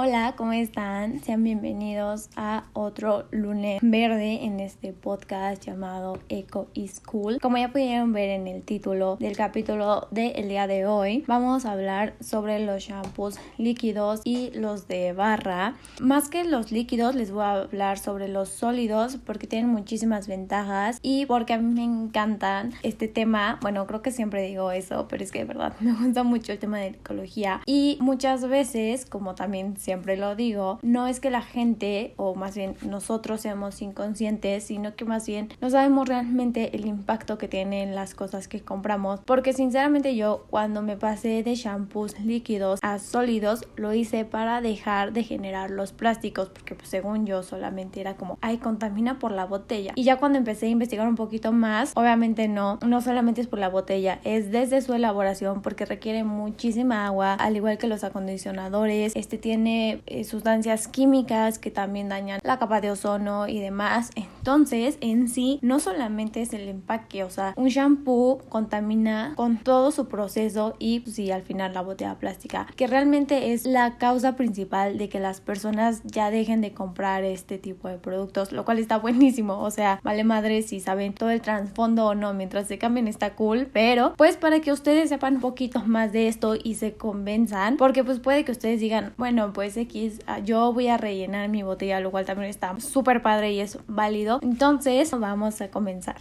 Hola, ¿cómo están? Sean bienvenidos a otro lunes verde en este podcast llamado Eco is Cool. Como ya pudieron ver en el título del capítulo del día de hoy, vamos a hablar sobre los shampoos líquidos y los de barra. Más que los líquidos, les voy a hablar sobre los sólidos porque tienen muchísimas ventajas y porque a mí me encantan este tema. Bueno, creo que siempre digo eso, pero es que de verdad me gusta mucho el tema de ecología y muchas veces, como también siempre lo digo, no es que la gente, o más bien nosotros seamos inconscientes, sino que más bien no sabemos realmente el impacto que tienen las cosas que compramos. Porque sinceramente yo cuando me pasé de shampoos líquidos a sólidos, lo hice para dejar de generar los plásticos, porque pues, según yo solamente era como, ay, contamina por la botella. Y ya cuando empecé a investigar un poquito más, obviamente no, no solamente es por la botella, es desde su elaboración, porque requiere muchísima agua, al igual que los acondicionadores, este tiene eh, sustancias químicas que también dañan la capa de ozono y demás. Entonces, en sí, no solamente es el empaque, o sea, un shampoo contamina con todo su proceso y pues, sí, al final la botella plástica, que realmente es la causa principal de que las personas ya dejen de comprar este tipo de productos, lo cual está buenísimo, o sea, vale madre si saben todo el trasfondo o no, mientras se cambien está cool, pero pues para que ustedes sepan un poquito más de esto y se convenzan, porque pues puede que ustedes digan, bueno, pues X, ah, yo voy a rellenar mi botella, lo cual también está súper padre y es válido. Entonces, vamos a comenzar.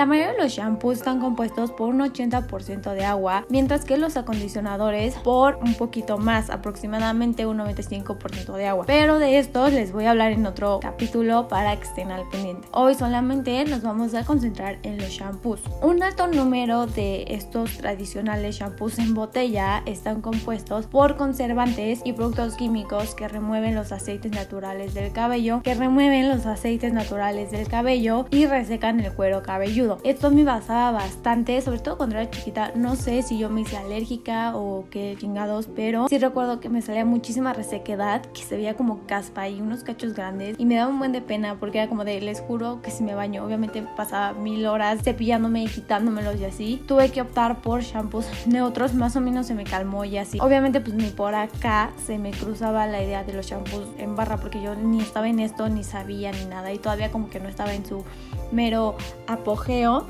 La mayoría de los shampoos están compuestos por un 80% de agua, mientras que los acondicionadores por un poquito más, aproximadamente un 95% de agua. Pero de estos les voy a hablar en otro capítulo para que estén al pendiente. Hoy solamente nos vamos a concentrar en los shampoos. Un alto número de estos tradicionales shampoos en botella están compuestos por conservantes y productos químicos que remueven los aceites naturales del cabello, que remueven los aceites naturales del cabello y resecan el cuero cabelludo. Esto me basaba bastante, sobre todo cuando era chiquita. No sé si yo me hice alérgica o qué chingados, pero sí recuerdo que me salía muchísima resequedad, que se veía como caspa y unos cachos grandes. Y me daba un buen de pena porque era como de, les juro que si me baño, obviamente pasaba mil horas cepillándome y quitándomelos y así. Tuve que optar por shampoos neutros, más o menos se me calmó y así. Obviamente pues ni por acá se me cruzaba la idea de los shampoos en barra porque yo ni estaba en esto, ni sabía ni nada y todavía como que no estaba en su mero apogeo.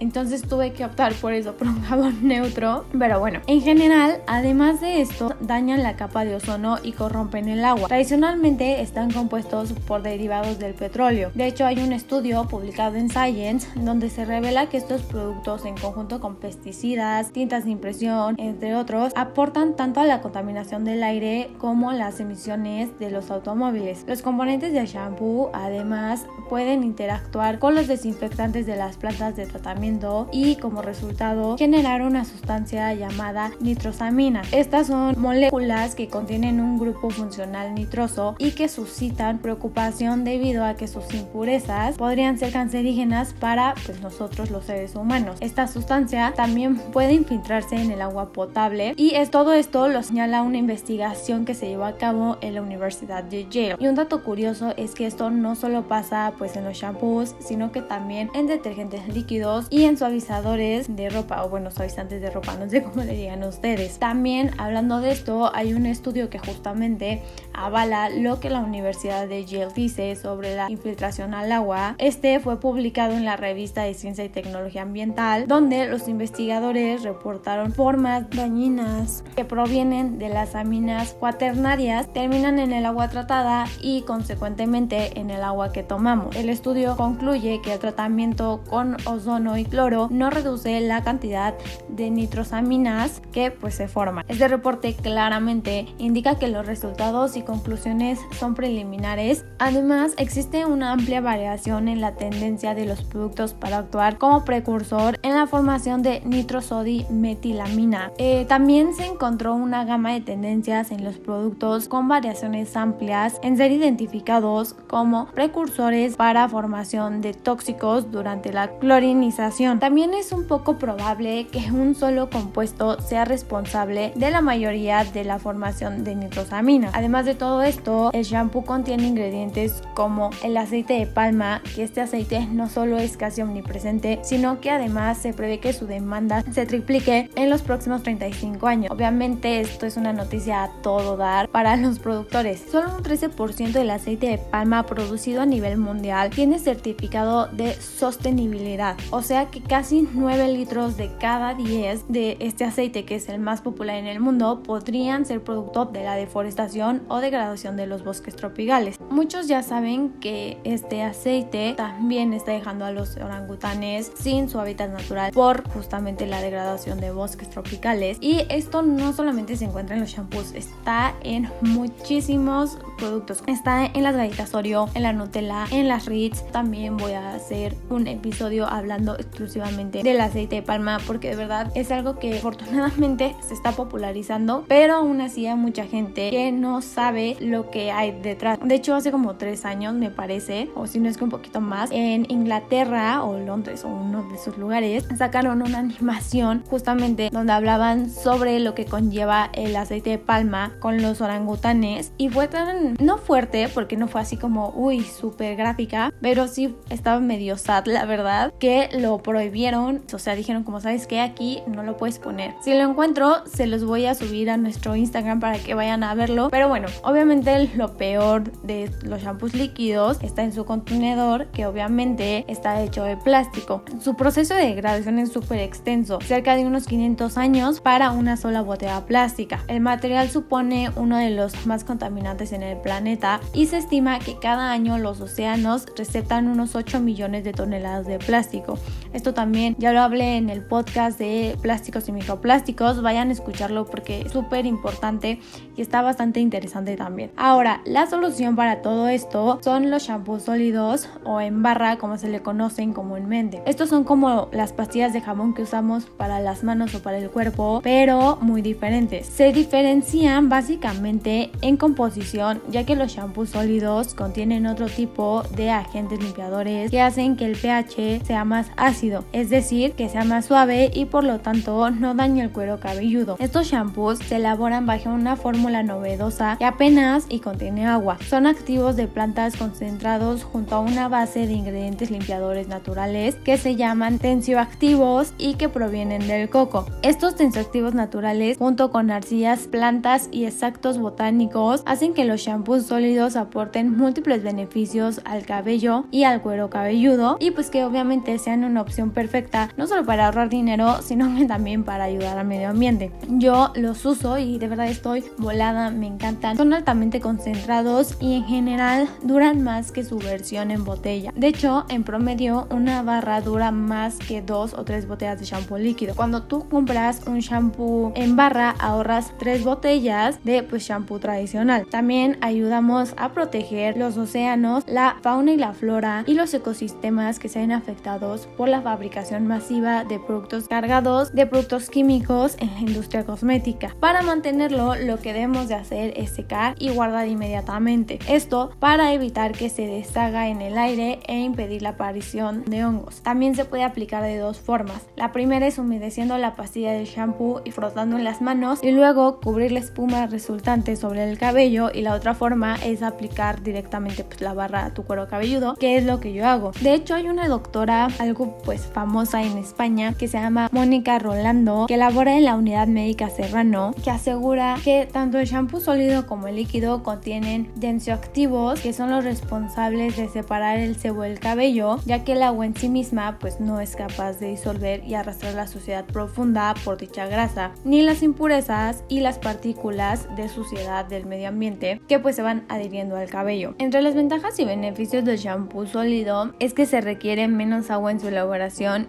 Entonces tuve que optar por eso, por un jabón neutro. Pero bueno, en general, además de esto, dañan la capa de ozono y corrompen el agua. Tradicionalmente están compuestos por derivados del petróleo. De hecho, hay un estudio publicado en Science donde se revela que estos productos en conjunto con pesticidas, tintas de impresión, entre otros, aportan tanto a la contaminación del aire como las emisiones de los automóviles. Los componentes del shampoo además pueden interactuar con los desinfectantes de las plantas de tratamiento y como resultado generar una sustancia llamada nitrosamina. Estas son moléculas que contienen un grupo funcional nitroso y que suscitan preocupación debido a que sus impurezas podrían ser cancerígenas para pues, nosotros los seres humanos. Esta sustancia también puede infiltrarse en el agua potable y es, todo esto lo señala una investigación que se llevó a cabo en la Universidad de Yale. Y un dato curioso es que esto no solo pasa pues en los shampoos, sino que también en detergentes líquidos y en suavizadores de ropa o bueno, suavizantes de ropa, no sé cómo le digan ustedes. También hablando de esto, hay un estudio que justamente avala lo que la Universidad de Yale dice sobre la infiltración al agua. Este fue publicado en la revista de Ciencia y Tecnología Ambiental, donde los investigadores reportaron formas dañinas que provienen de las aminas cuaternarias, terminan en el agua tratada y consecuentemente en el agua que tomamos. El estudio concluye que el tratamiento con ozono y cloro no reduce la cantidad de nitrosaminas que pues se forman. Este reporte claramente indica que los resultados y conclusiones son preliminares. Además, existe una amplia variación en la tendencia de los productos para actuar como precursor en la formación de nitrosodimetilamina. Eh, también se encontró una gama de tendencias en los productos con variaciones amplias en ser identificados como precursores para formación de tóxicos durante la clorinización También es un poco probable que un solo compuesto sea responsable de la mayoría de la formación de nitrosamina. Además de todo esto, el shampoo contiene ingredientes como el aceite de palma, que este aceite no solo es casi omnipresente, sino que además se prevé que su demanda se triplique en los próximos 35 años. Obviamente esto es una noticia a todo dar para los productores. Solo un 13% del aceite de palma producido a nivel mundial tiene certificado de sostenibilidad, o sea que casi 9 litros de cada 10 de este aceite, que es el más popular en el mundo, podrían ser producto de la deforestación o degradación de los bosques tropicales. Muchos ya saben que este aceite también está dejando a los orangutanes sin su hábitat natural por justamente la degradación de bosques tropicales y esto no solamente se encuentra en los shampoos, está en muchísimos productos. Está en las galletas Oreo, en la Nutella, en las Ritz. También voy a hacer un episodio hablando exclusivamente del aceite de palma porque de verdad es algo que afortunadamente se está popularizando, pero aún así hay mucha gente que no sabe lo que hay detrás. De hecho, hace como tres años me parece, o si no es que un poquito más, en Inglaterra o Londres o uno de esos lugares, sacaron una animación justamente donde hablaban sobre lo que conlleva el aceite de palma con los orangutanes y fue tan, no fuerte porque no fue así como, uy, súper gráfica, pero sí estaba medio sad, la verdad, que lo prohibieron, o sea, dijeron como, ¿sabes que Aquí no lo puedes poner. Si lo encuentro, se los voy a subir a nuestro Instagram para que vayan a verlo, pero bueno, obviamente lo peor de los shampoos líquidos está en su contenedor, que obviamente está hecho de plástico. Su proceso de degradación es súper extenso, cerca de unos 500 años para una sola botella plástica. El material supone uno de los más contaminantes en el planeta y se estima que cada año los océanos receptan unos 8 millones de toneladas de plástico. Esto también ya lo hablé en el podcast de plásticos y microplásticos, vayan a escucharlo porque es súper importante y está bastante interesante también. Ahora, la solución para todo esto son los shampoos sólidos o en barra como se le conocen comúnmente. Estos son como las pastillas de jabón que usamos para las manos o para el cuerpo, pero muy diferentes. Se diferencian básicamente en composición, ya que los shampoos sólidos contienen otro tipo de agentes limpiadores que hacen que el pH sea más ácido, es decir, que sea más suave y por lo tanto no dañe el cuero cabelludo. Estos shampoos se elaboran bajo una fórmula novedosa que apenas y contiene agua. Son activos de plantas concentrados junto a una base de ingredientes limpiadores naturales que se llaman tensioactivos y que provienen del coco. Estos tensioactivos naturales junto con arcillas, plantas y extractos botánicos hacen que los shampoos sólidos aporten múltiples beneficios al cabello y al cuero cabelludo y pues que obviamente sean una opción perfecta no solo para ahorrar dinero sino que también para ayudar al medio ambiente. Yo los uso y de verdad estoy volada, me encantan. Son altamente concentrados y en general duran más que su versión en botella. De hecho, en promedio una barra dura más que dos o tres botellas de shampoo líquido. Cuando tú compras un shampoo en barra ahorras tres botellas de pues shampoo tradicional. También ayudamos a proteger los océanos, la fauna y la flora y los ecosistemas que se ven afectados por la fabricación masiva de productos cargados de productos químicos en la industria cosmética. Para mantenerlo lo que debemos de hacer es secar y guardar inmediatamente. Esto para evitar que se deshaga en el aire e impedir la aparición de hongos. También se puede aplicar de dos formas. La primera es humedeciendo la pastilla del shampoo y frotando en las manos y luego cubrir la espuma resultante sobre el cabello y la otra forma es aplicar directamente pues, la barra a tu cuero cabelludo, que es lo que yo hago. De hecho hay una doctora algo pues famosa en España que se llama Mónica Rolando que labora en la unidad médica Serrano que asegura que tanto el shampoo sólido como el líquido contienen tensioactivos que son los responsables de separar el sebo del cabello ya que el agua en sí misma pues no es capaz de disolver y arrastrar la suciedad profunda por dicha grasa ni las impurezas y las partículas de suciedad del medio ambiente que pues se van adhiriendo al cabello. Entre las ventajas y beneficios del shampoo sólido es que se requiere menos agua en su elaboración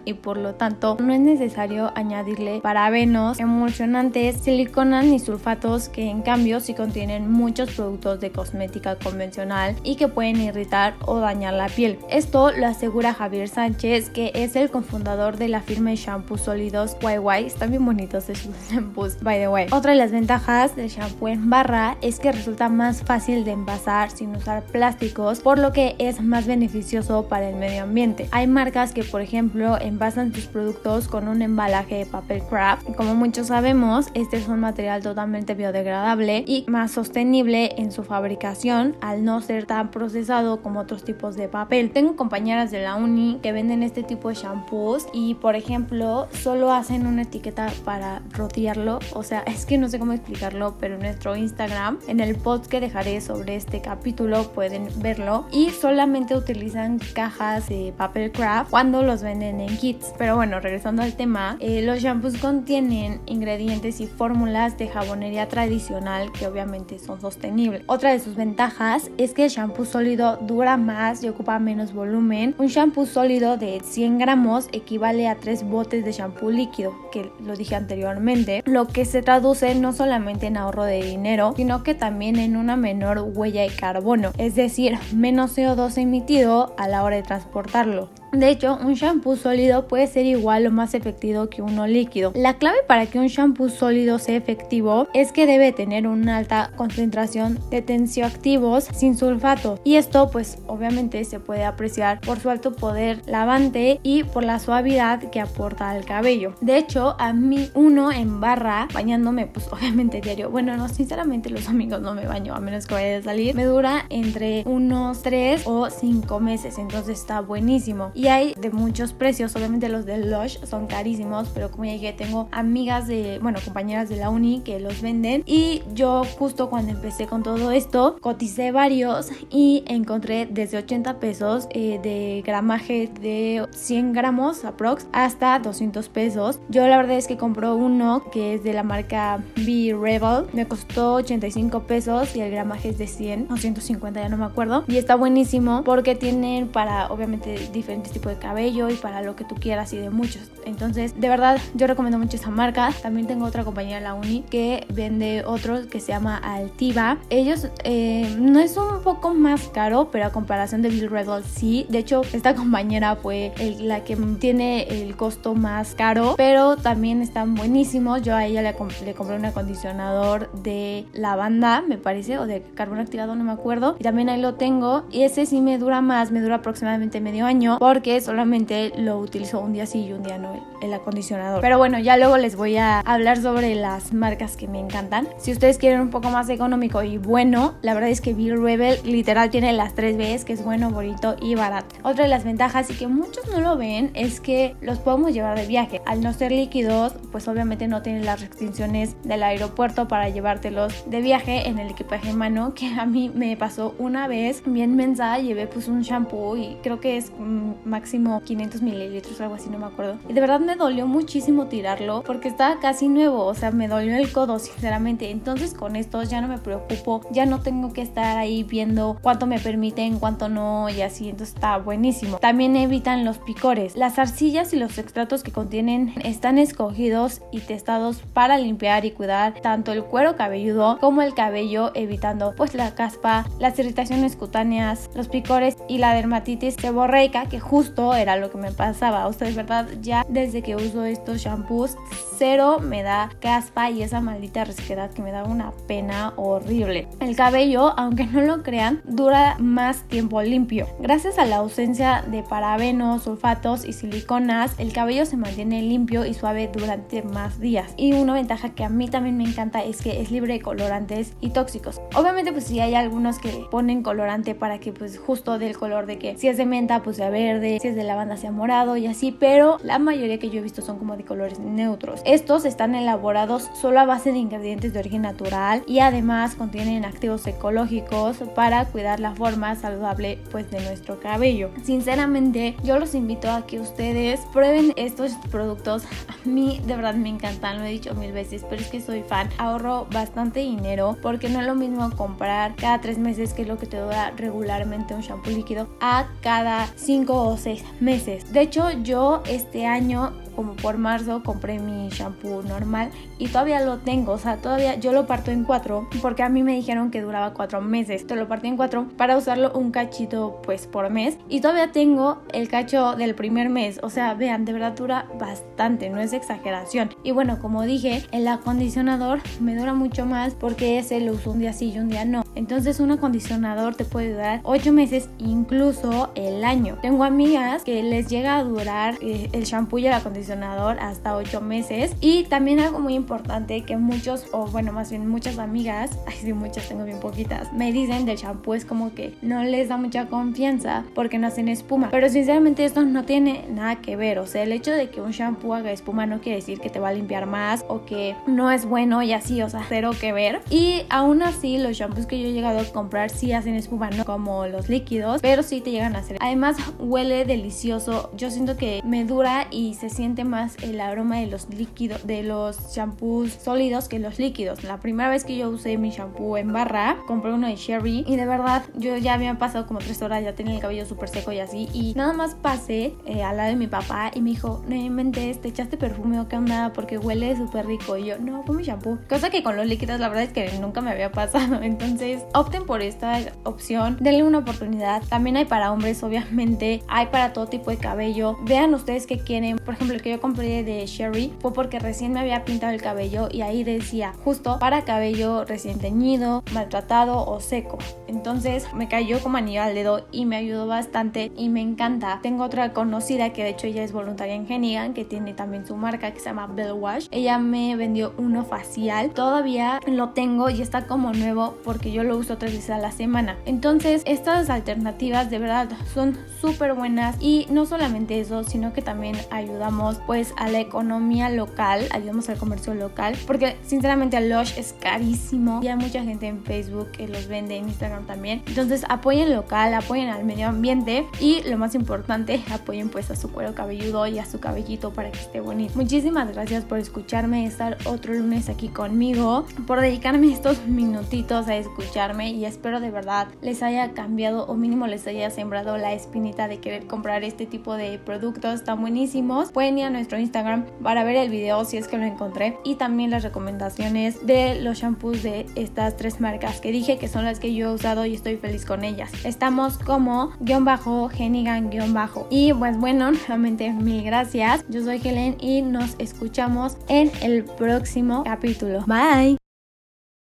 y por lo tanto no es necesario añadirle parabenos, emulsionantes, siliconas ni sulfatos que en cambio sí contienen muchos productos de cosmética convencional y que pueden irritar o dañar la piel. Esto lo asegura Javier Sánchez que es el cofundador de la firma de shampoos sólidos YY. Están bien bonitos esos shampoos, by the way. Otra de las ventajas del shampoo en barra es que resulta más fácil de envasar sin usar plásticos, por lo que es más beneficioso para el medio ambiente. Hay marcas que por ejemplo, envasan sus productos con un embalaje de papel craft. Como muchos sabemos, este es un material totalmente biodegradable y más sostenible en su fabricación al no ser tan procesado como otros tipos de papel. Tengo compañeras de la uni que venden este tipo de shampoos y, por ejemplo, solo hacen una etiqueta para rotearlo. O sea, es que no sé cómo explicarlo, pero en nuestro Instagram, en el post que dejaré sobre este capítulo, pueden verlo. Y solamente utilizan cajas de papel craft cuando los venden en kits. Pero bueno, regresando al tema, eh, los shampoos contienen ingredientes y fórmulas de jabonería tradicional que obviamente son sostenibles. Otra de sus ventajas es que el shampoo sólido dura más y ocupa menos volumen. Un shampoo sólido de 100 gramos equivale a 3 botes de shampoo líquido, que lo dije anteriormente, lo que se traduce no solamente en ahorro de dinero, sino que también en una menor huella de carbono, es decir, menos CO2 emitido a la hora de transportarlo. De hecho, un shampoo sólido puede ser igual o más efectivo que uno líquido. La clave para que un shampoo sólido sea efectivo es que debe tener una alta concentración de tensioactivos sin sulfato y esto pues obviamente se puede apreciar por su alto poder lavante y por la suavidad que aporta al cabello. De hecho, a mí uno en barra bañándome pues obviamente diario. Bueno, no, sinceramente los amigos no me baño a menos que vaya a salir. Me dura entre unos 3 o 5 meses, entonces está buenísimo. Y hay de muchos precios, obviamente los de Lush son carísimos, pero como ya dije, tengo amigas de, bueno, compañeras de la uni que los venden y yo justo cuando empecé con todo esto, coticé varios y encontré desde 80 pesos eh, de gramaje de 100 gramos aprox hasta 200 pesos. Yo la verdad es que compro uno que es de la marca B Rebel, me costó 85 pesos y el gramaje es de 100 o 150, ya no me acuerdo. Y está buenísimo porque tienen para obviamente diferentes tipo de cabello y para lo que tú quieras y de muchos. Entonces, de verdad, yo recomiendo mucho esa marca. También tengo otra compañía, la Uni, que vende otro que se llama Altiva. Ellos eh, no es un poco más caro, pero a comparación de Bill Rebel sí. De hecho, esta compañera fue la que tiene el costo más caro, pero también están buenísimos. Yo a ella le, compré un acondicionador de lavanda, me parece, o de carbón activado, no me acuerdo. Y también ahí lo tengo. Y ese sí me dura más, me dura aproximadamente medio año, que solamente lo utilizo un día sí y un día no el acondicionador. Pero bueno, ya luego les voy a hablar sobre las marcas que me encantan. Si ustedes quieren un poco más económico y bueno, la verdad es que Bill Rebel literal tiene las tres Bs, que es bueno, bonito y barato. Otra de las ventajas y que muchos no lo ven es que los podemos llevar de viaje. Al no ser líquidos, pues obviamente no tienen las restricciones del aeropuerto para llevártelos de viaje en el equipaje en mano, que a mí me pasó una vez bien mensa, llevé pues un shampoo y creo que es mm, máximo 500 mililitros, algo así, no me acuerdo. Y de verdad me dolió muchísimo tirarlo porque estaba casi nuevo, o sea, me dolió el codo, sinceramente. Entonces con estos ya no me preocupo, ya no tengo que estar ahí viendo cuánto me permiten, cuánto no y así, entonces está buenísimo. También evitan los picores. Las arcillas y los extractos que contienen están escogidos y testados para limpiar y cuidar tanto el cuero cabelludo como el cabello, evitando pues la caspa, las irritaciones cutáneas, los picores y la dermatitis seborreica que justo era lo que me pasaba. O sea, verdad, ya desde que uso estos shampoos, cero me da caspa y esa maldita resequedad que me da una pena horrible. El cabello, aunque no lo crean, dura más tiempo limpio. Gracias a la ausencia de parabenos, sulfatos y siliconas, el cabello se mantiene limpio y suave durante más días. Y una ventaja que a mí también me encanta es que es libre de colorantes y tóxicos. Obviamente, pues sí hay algunos que ponen colorante para que pues justo del color de que si es de menta, pues sea verde, si es de lavanda sea morado y así, pero la mayoría que yo he visto son como de colores neutros. Estos están elaborados solo a base de ingredientes de origen natural y además contienen activos ecológicos para cuidar la forma saludable pues de nuestro cabello. Sinceramente, yo los invito a que ustedes prueben estos productos. A mí de verdad me encantan, lo he dicho mil veces, pero es que soy fan. Ahorro bastante dinero porque no es lo mismo comprar cada tres meses que es lo que te dura regularmente un shampoo líquido a cada cinco o meses. De hecho, yo este año como por marzo compré mi shampoo normal y todavía lo tengo, o sea, todavía yo lo parto en cuatro porque a mí me dijeron que duraba cuatro meses. Te lo partí en cuatro para usarlo un cachito pues por mes y todavía tengo el cacho del primer mes, o sea, vean, de verdad dura bastante, no es exageración. Y bueno, como dije, el acondicionador me dura mucho más porque ese lo uso un día sí y un día no. Entonces un acondicionador te puede durar 8 meses, incluso el año. Tengo amigas que les llega a durar eh, el shampoo y el acondicionador hasta 8 meses. Y también algo muy importante que muchos, o bueno, más bien muchas amigas, ay sí, muchas tengo bien poquitas, me dicen del shampoo es como que no les da mucha confianza porque no hacen espuma. Pero sinceramente esto no tiene nada que ver. O sea, el hecho de que un shampoo haga espuma no quiere decir que te va a limpiar más o que no es bueno y así, o sea, cero que ver. Y aún así los shampoos que yo he llegado a comprar sí hacen espuma, no como los líquidos, pero sí te llegan a hacer. Además huele delicioso. Yo siento que me dura y se siente más el aroma de los líquidos, de los shampoos sólidos que los líquidos. La primera vez que yo usé mi shampoo en barra, compré uno de Sherry y de verdad yo ya había pasado como tres horas, ya tenía el cabello súper seco y así. Y nada más pasé eh, al lado de mi papá y me dijo, no inventes, te echaste perfume o qué onda porque huele súper rico. Y yo, no, fue mi shampoo. Cosa que con los líquidos la verdad es que nunca me había pasado. Entonces opten por esta opción, denle una oportunidad. También hay para hombres, obviamente, hay para todo tipo de cabello. Vean ustedes qué quieren. Por ejemplo, que yo compré de Sherry fue porque recién me había pintado el cabello y ahí decía justo para cabello recién teñido, maltratado o seco. Entonces me cayó como anillo al dedo y me ayudó bastante y me encanta. Tengo otra conocida que de hecho ella es voluntaria en Genigan, que tiene también su marca que se llama Bell Wash. Ella me vendió uno facial. Todavía lo tengo y está como nuevo porque yo lo uso tres veces a la semana. Entonces, estas alternativas de verdad son súper buenas y no solamente eso, sino que también ayudamos pues a la economía local, ayudamos al comercio local, porque sinceramente el Lush es carísimo y hay mucha gente en Facebook que los vende, en Instagram también. Entonces, apoyen local, apoyen al medio ambiente y lo más importante, apoyen pues a su cuero cabelludo y a su cabellito para que esté bonito. Muchísimas gracias por escucharme, estar otro lunes aquí conmigo, por dedicarme estos minutitos a escuchar y espero de verdad les haya cambiado o mínimo les haya sembrado la espinita de querer comprar este tipo de productos. Están buenísimos. Pueden ir nuestro Instagram para ver el video si es que lo encontré y también las recomendaciones de los shampoos de estas tres marcas que dije que son las que yo he usado y estoy feliz con ellas. Estamos como guion bajo, Genigan guion bajo. Y pues bueno, nuevamente mil gracias. Yo soy Helen y nos escuchamos en el próximo capítulo. Bye.